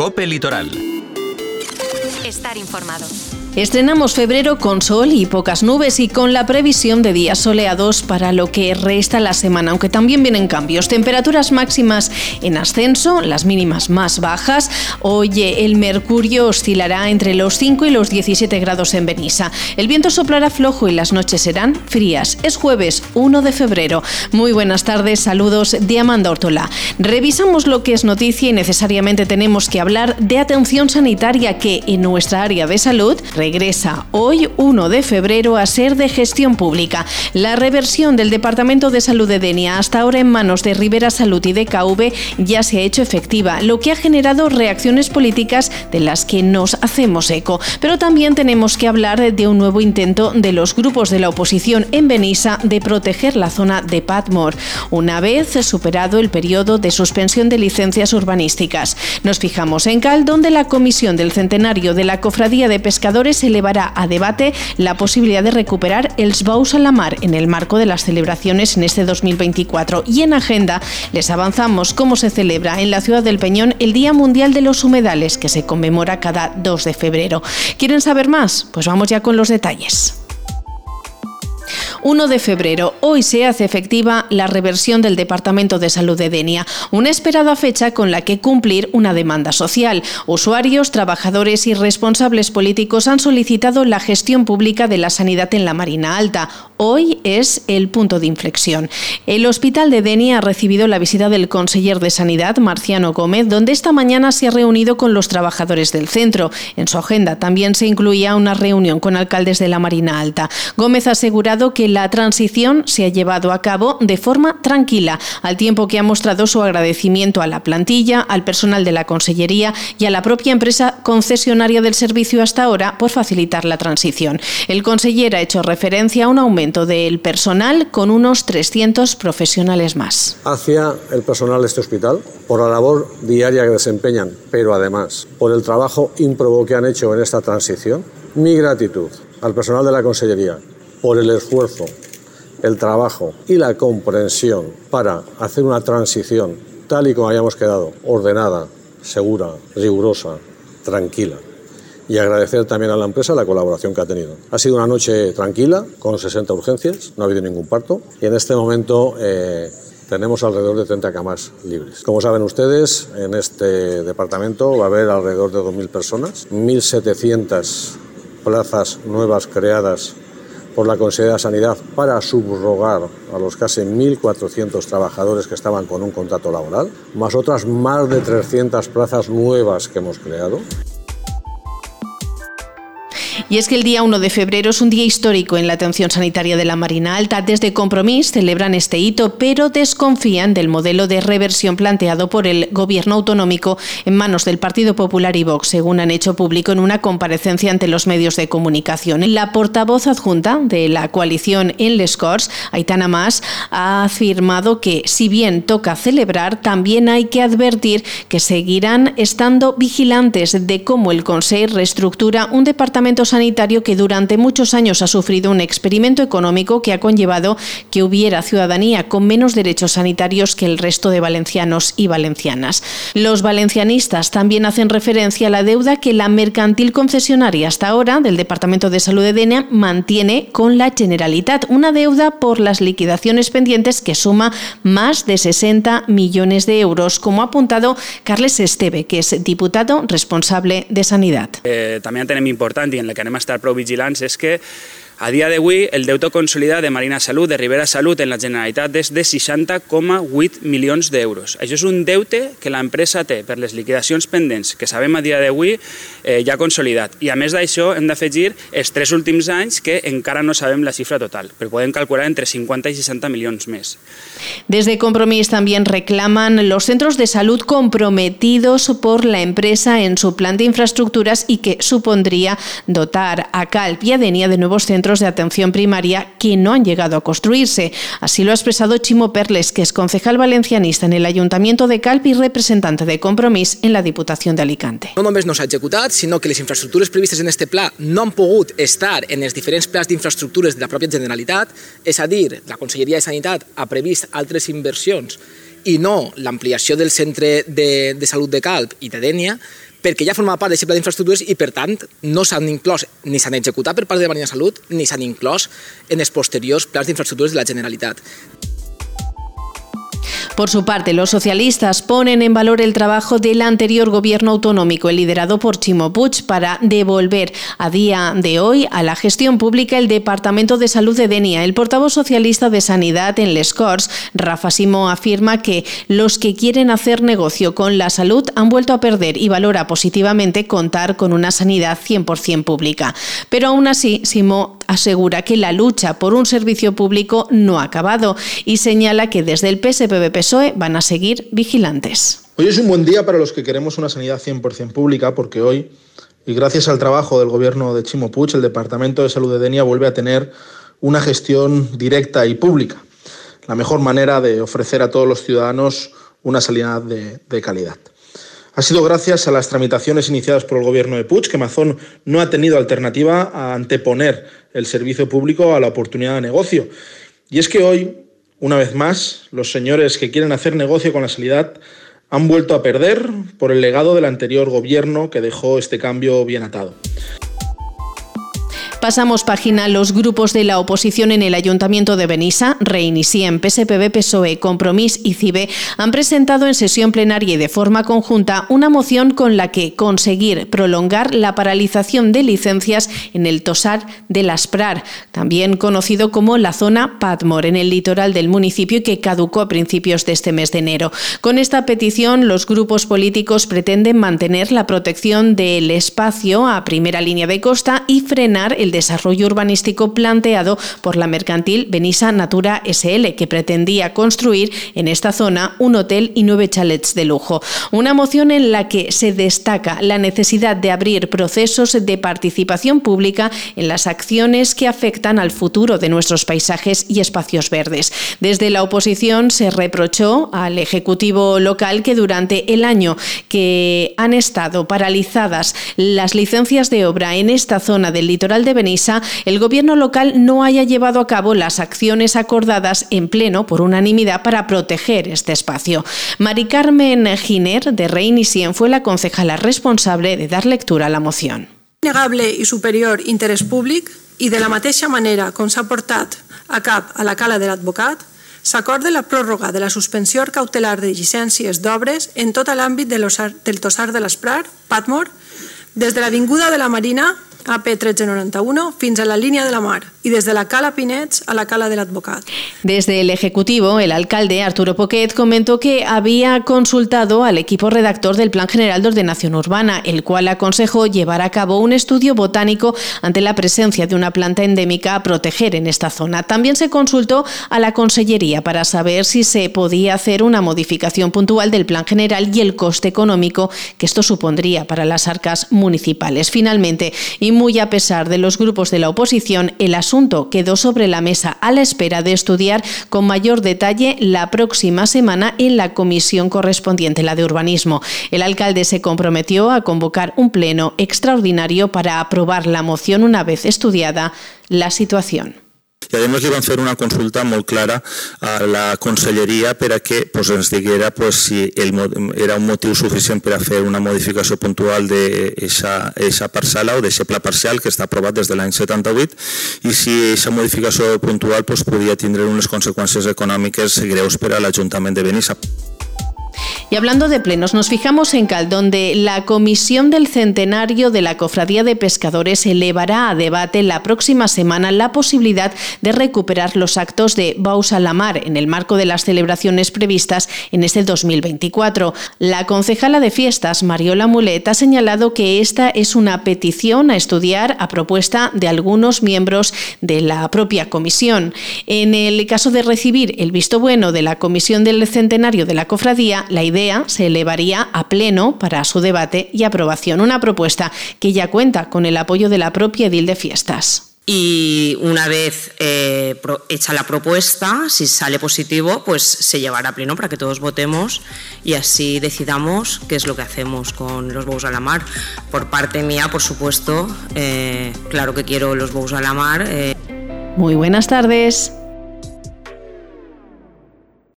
Cope Litoral. Estar informado. Estrenamos febrero con sol y pocas nubes y con la previsión de días soleados para lo que resta la semana, aunque también vienen cambios. Temperaturas máximas en ascenso, las mínimas más bajas. Hoy el mercurio oscilará entre los 5 y los 17 grados en Benissa. El viento soplará flojo y las noches serán frías. Es jueves 1 de febrero. Muy buenas tardes, saludos de Amanda Ortola. Revisamos lo que es noticia y necesariamente tenemos que hablar de atención sanitaria que en nuestra área de salud regresa hoy, 1 de febrero, a ser de gestión pública. La reversión del Departamento de Salud de Denia, hasta ahora en manos de Rivera Salud y de KV, ya se ha hecho efectiva, lo que ha generado reacciones políticas de las que nos hacemos eco. Pero también tenemos que hablar de un nuevo intento de los grupos de la oposición en Benissa de proteger la zona de Patmore, una vez superado el periodo de suspensión de licencias urbanísticas. Nos fijamos en Cal, donde la Comisión del Centenario de la Cofradía de Pescadores se elevará a debate la posibilidad de recuperar el Sbaus a la mar en el marco de las celebraciones en este 2024. Y en agenda les avanzamos cómo se celebra en la ciudad del Peñón el Día Mundial de los Humedales, que se conmemora cada 2 de febrero. ¿Quieren saber más? Pues vamos ya con los detalles. 1 de febrero. Hoy se hace efectiva la reversión del Departamento de Salud de Denia, una esperada fecha con la que cumplir una demanda social. Usuarios, trabajadores y responsables políticos han solicitado la gestión pública de la sanidad en la Marina Alta. Hoy es el punto de inflexión. El Hospital de Denia ha recibido la visita del conseller de Sanidad, Marciano Gómez, donde esta mañana se ha reunido con los trabajadores del centro. En su agenda también se incluía una reunión con alcaldes de la Marina Alta. Gómez ha asegurado que la transición se ha llevado a cabo de forma tranquila, al tiempo que ha mostrado su agradecimiento a la plantilla, al personal de la Consellería y a la propia empresa concesionaria del servicio hasta ahora por facilitar la transición. El conseller ha hecho referencia a un aumento del personal con unos 300 profesionales más. Hacia el personal de este hospital, por la labor diaria que desempeñan, pero además por el trabajo ímprobo que han hecho en esta transición, mi gratitud al personal de la Consellería por el esfuerzo, el trabajo y la comprensión para hacer una transición tal y como hayamos quedado, ordenada, segura, rigurosa, tranquila. Y agradecer también a la empresa la colaboración que ha tenido. Ha sido una noche tranquila, con 60 urgencias, no ha habido ningún parto y en este momento eh, tenemos alrededor de 30 camas libres. Como saben ustedes, en este departamento va a haber alrededor de 2.000 personas, 1.700 plazas nuevas creadas por la Consejería de Sanidad para subrogar a los casi 1.400 trabajadores que estaban con un contrato laboral, más otras más de 300 plazas nuevas que hemos creado. Y es que el día 1 de febrero es un día histórico en la atención sanitaria de la Marina Alta. Desde Compromís celebran este hito, pero desconfían del modelo de reversión planteado por el gobierno autonómico en manos del Partido Popular y Vox, según han hecho público en una comparecencia ante los medios de comunicación. La portavoz adjunta de la coalición en Les Corts, Aitana Mas, ha afirmado que si bien toca celebrar, también hay que advertir que seguirán estando vigilantes de cómo el Consejo reestructura un departamento sanitario sanitario que durante muchos años ha sufrido un experimento económico que ha conllevado que hubiera ciudadanía con menos derechos sanitarios que el resto de valencianos y valencianas. Los valencianistas también hacen referencia a la deuda que la mercantil concesionaria hasta ahora del Departamento de Salud de Denia mantiene con la Generalitat, una deuda por las liquidaciones pendientes que suma más de 60 millones de euros, como ha apuntado Carles Esteve, que es diputado responsable de Sanidad. Eh, también tenemos importante en la que anem a estar prou vigilants és que A dia d'avui, el deute consolidat de Marina Salut, de Rivera Salut, en la Generalitat és de 60,8 milions d'euros. Això és un deute que l'empresa té per les liquidacions pendents, que sabem a dia d'avui eh, ja consolidat. I a més d'això hem d'afegir els tres últims anys que encara no sabem la xifra total, però podem calcular entre 50 i 60 milions més. Desde Compromís también reclaman los centros de salud comprometidos por la empresa en su plan de infraestructuras y que supondría dotar a Calp y a Denia de nuevos centros de atención primaria que no han llegado a construirse. Así lo ha expresado Chimo Perles, que es concejal valencianista en el Ayuntamiento de Calpi y representante de Compromís en la Diputación de Alicante. No només no s'ha executat, sinó que les infraestructures previstes en este pla no han pogut estar en els diferents plans d'infraestructures de la pròpia Generalitat, és a dir, la Conselleria de Sanitat ha previst altres inversions i no l'ampliació del centre de, de salut de Calp i de Dènia, perquè ja forma part d'aquest pla d'infraestructures i, per tant, no s'han inclòs ni s'han executat per part de Marina Salut ni s'han inclòs en els posteriors plans d'infraestructures de la Generalitat. Por su parte, los socialistas ponen en valor el trabajo del anterior gobierno autonómico, liderado por Chimo Puig, para devolver a día de hoy a la gestión pública el Departamento de Salud de Denia. El portavoz socialista de Sanidad en Les Corts, Rafa Simo, afirma que los que quieren hacer negocio con la salud han vuelto a perder y valora positivamente contar con una sanidad 100% pública. Pero aún así, Simo asegura que la lucha por un servicio público no ha acabado y señala que desde el PSPB-PSOE van a seguir vigilantes. Hoy es un buen día para los que queremos una sanidad 100% pública porque hoy, y gracias al trabajo del gobierno de Chimo el Departamento de Salud de Denia vuelve a tener una gestión directa y pública, la mejor manera de ofrecer a todos los ciudadanos una sanidad de calidad. Ha sido gracias a las tramitaciones iniciadas por el gobierno de Puig que Mazón no ha tenido alternativa a anteponer el servicio público a la oportunidad de negocio. Y es que hoy, una vez más, los señores que quieren hacer negocio con la sanidad han vuelto a perder por el legado del anterior gobierno que dejó este cambio bien atado. Pasamos página. Los grupos de la oposición en el Ayuntamiento de Benissa, Reinicien, PSPB, PSOE, Compromís y CIBE han presentado en sesión plenaria y de forma conjunta una moción con la que conseguir prolongar la paralización de licencias en el Tosar de Las Prar, también conocido como la zona Patmore, en el litoral del municipio y que caducó a principios de este mes de enero. Con esta petición, los grupos políticos pretenden mantener la protección del espacio a primera línea de costa y frenar el desarrollo urbanístico planteado por la mercantil Benissa Natura SL, que pretendía construir en esta zona un hotel y nueve chalets de lujo. Una moción en la que se destaca la necesidad de abrir procesos de participación pública en las acciones que afectan al futuro de nuestros paisajes y espacios verdes. Desde la oposición se reprochó al Ejecutivo local que durante el año que han estado paralizadas las licencias de obra en esta zona del litoral de Benissa, el gobierno local no haya llevado a cabo las acciones acordadas en pleno por unanimidad para proteger este espacio. Mari Carmen Giner, de Reinicien, fue la concejala responsable de dar lectura a la moción. Negable i superior interès públic i de la mateixa manera com s'ha portat a cap a la cala de l'advocat, s'acorda la pròrroga de la suspensió cautelar de llicències d'obres en tot l'àmbit de del Tossar de l'Esprar, Patmore, des de l'Avinguda de la Marina AP 1391 fins a la línea de la mar y desde la Cala Pinets a la Cala del Advocat. Desde el Ejecutivo, el alcalde Arturo Poquet comentó que había consultado al equipo redactor del Plan General de Ordenación Urbana, el cual aconsejó llevar a cabo un estudio botánico ante la presencia de una planta endémica a proteger en esta zona. También se consultó a la Consellería para saber si se podía hacer una modificación puntual del Plan General y el coste económico que esto supondría para las arcas municipales. Finalmente, y muy a pesar de los grupos de la oposición, el asunto quedó sobre la mesa a la espera de estudiar con mayor detalle la próxima semana en la comisión correspondiente, la de urbanismo. El alcalde se comprometió a convocar un pleno extraordinario para aprobar la moción una vez estudiada la situación. I a més li van fer una consulta molt clara a la conselleria per a que pues, ens diguera pues, si el, era un motiu suficient per a fer una modificació puntual d'aquesta parcel·la o d'aquest pla parcial que està aprovat des de l'any 78 i si aquesta modificació puntual pues, podia tindre unes conseqüències econòmiques greus per a l'Ajuntament de Benissa. Y hablando de plenos, nos fijamos en Cal, donde la Comisión del Centenario de la Cofradía de Pescadores elevará a debate la próxima semana la posibilidad de recuperar los actos de Baus a la Mar en el marco de las celebraciones previstas en este 2024. La concejala de fiestas, Mariola Mulet, ha señalado que esta es una petición a estudiar a propuesta de algunos miembros de la propia comisión. En el caso de recibir el visto bueno de la Comisión del Centenario de la Cofradía, la idea se elevaría a pleno para su debate y aprobación, una propuesta que ya cuenta con el apoyo de la propia edil de fiestas. y una vez eh, hecha la propuesta, si sale positivo, pues se llevará a pleno para que todos votemos y así decidamos qué es lo que hacemos con los Bous a la Mar. Por parte mía, por supuesto, eh, claro que quiero los Bous a la Mar. Eh. Muy buenas tardes.